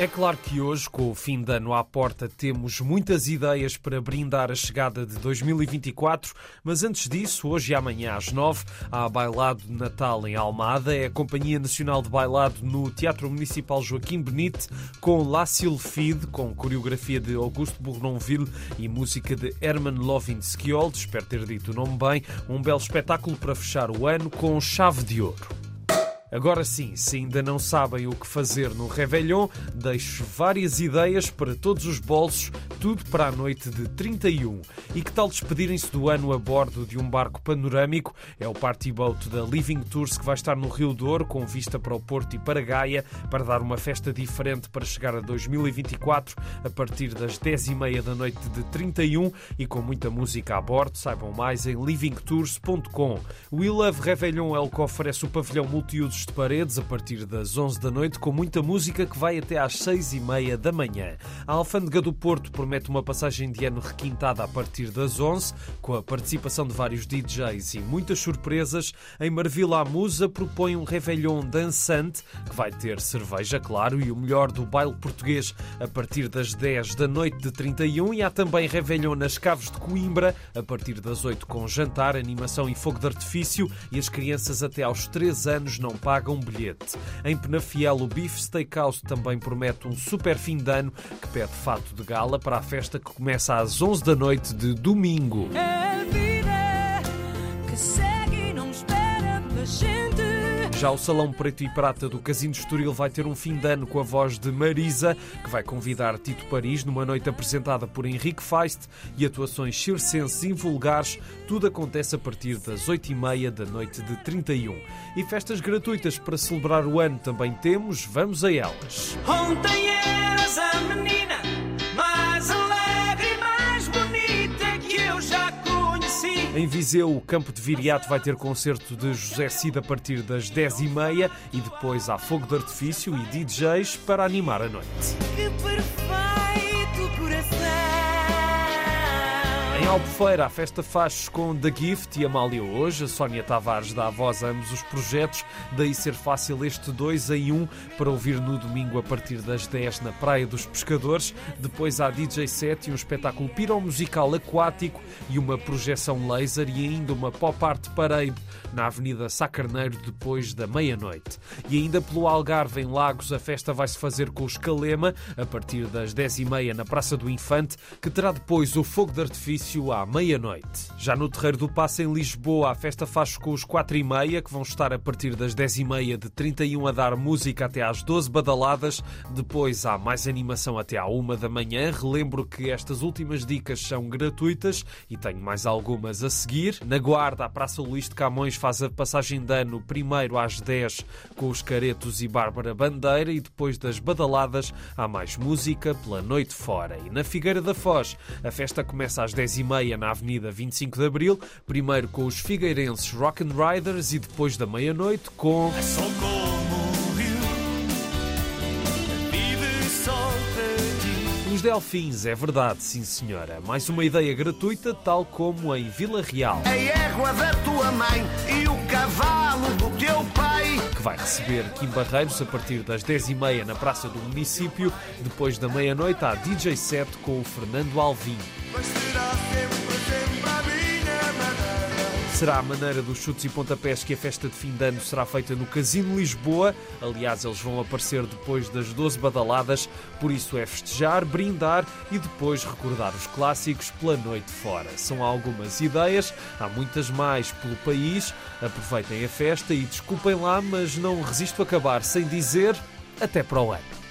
É claro que hoje, com o fim de ano à porta, temos muitas ideias para brindar a chegada de 2024, mas antes disso, hoje e amanhã às nove, há bailado de Natal em Almada. É a Companhia Nacional de Bailado no Teatro Municipal Joaquim Benite, com La Sylphide, com coreografia de Augusto Bournonville e música de Herman Lovin Skjold, espero ter dito o nome bem. Um belo espetáculo para fechar o ano com chave de ouro. Agora sim, se ainda não sabem o que fazer no Réveillon, deixo várias ideias para todos os bolsos, tudo para a noite de 31. E que tal despedirem-se do ano a bordo de um barco panorâmico? É o party boat da Living Tours que vai estar no Rio Douro, com vista para o Porto e para Gaia, para dar uma festa diferente para chegar a 2024 a partir das 10h30 da noite de 31 e com muita música a bordo. Saibam mais em livingtours.com. O We Love é o que oferece o pavilhão multiusos de paredes a partir das 11 da noite, com muita música que vai até às 6 e meia da manhã. A Alfândega do Porto promete uma passagem de ano requintada a partir das 11, com a participação de vários DJs e muitas surpresas. Em Marvila, a Musa propõe um Réveillon dançante, que vai ter cerveja, claro, e o melhor do baile português a partir das 10 da noite de 31. E há também Réveillon nas Caves de Coimbra, a partir das 8 com jantar, animação e fogo de artifício. E as crianças até aos 3 anos não pagam bilhete. Em Penafiel, o Beef Steakhouse também promete um super fim de ano que pede fato de gala para a festa que começa às 11 da noite de domingo. É vida que segue, não espera da gente. Já o Salão Preto e Prata do Casino de Estoril vai ter um fim de ano com a voz de Marisa, que vai convidar Tito Paris numa noite apresentada por Henrique Feist e atuações circenses invulgares. Tudo acontece a partir das 8h30 da noite de 31. E festas gratuitas para celebrar o ano também temos, vamos a elas. Ontem eras a menina em Viseu, o Campo de Viriato vai ter concerto de José Cid a partir das 10h30 e depois há fogo de artifício e DJs para animar a noite. Que perfeito Em Albufeira, a festa faz com The Gift e Amália hoje. A Sónia Tavares dá a voz a ambos os projetos, daí ser fácil este 2 em 1 um para ouvir no domingo a partir das 10 na Praia dos Pescadores. Depois há DJ set e um espetáculo piromusical aquático e uma projeção laser e ainda uma pop art parade na Avenida Sacarneiro depois da meia-noite. E ainda pelo Algarve, em Lagos, a festa vai se fazer com o Escalema a partir das 10h30 na Praça do Infante, que terá depois o fogo de artifício início à meia-noite. Já no Terreiro do Passo, em Lisboa, a festa faz com os 4 e meia, que vão estar a partir das 10 e meia de 31 a dar música até às 12 badaladas. Depois há mais animação até à 1 da manhã. Relembro que estas últimas dicas são gratuitas e tenho mais algumas a seguir. Na Guarda, a Praça Luís de Camões faz a passagem de ano primeiro às 10 com os Caretos e Bárbara Bandeira e depois das badaladas há mais música pela noite fora. E na Figueira da Foz, a festa começa às 10 e meia na Avenida 25 de Abril, primeiro com os figueirenses Rock and Riders e depois da meia-noite com... Os Delfins, é verdade, sim senhora. Mais uma ideia gratuita, tal como em Vila Real. A égua da tua mãe e o cavalo do teu pai. Vai receber Kim Barreiros a partir das 10h30 na Praça do Município. Depois da meia-noite há DJ set com o Fernando Alvim. Será a maneira dos chutes e pontapés que a festa de fim de ano será feita no Casino Lisboa. Aliás, eles vão aparecer depois das 12 badaladas, por isso é festejar, brindar e depois recordar os clássicos pela noite fora. São algumas ideias, há muitas mais pelo país. Aproveitem a festa e desculpem lá, mas não resisto a acabar sem dizer até para o ano.